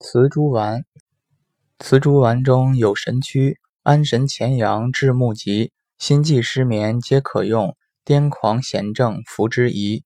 磁珠丸，磁珠丸中有神曲，安神潜阳，治目疾、心悸失眠皆可用。癫狂痫症服之宜。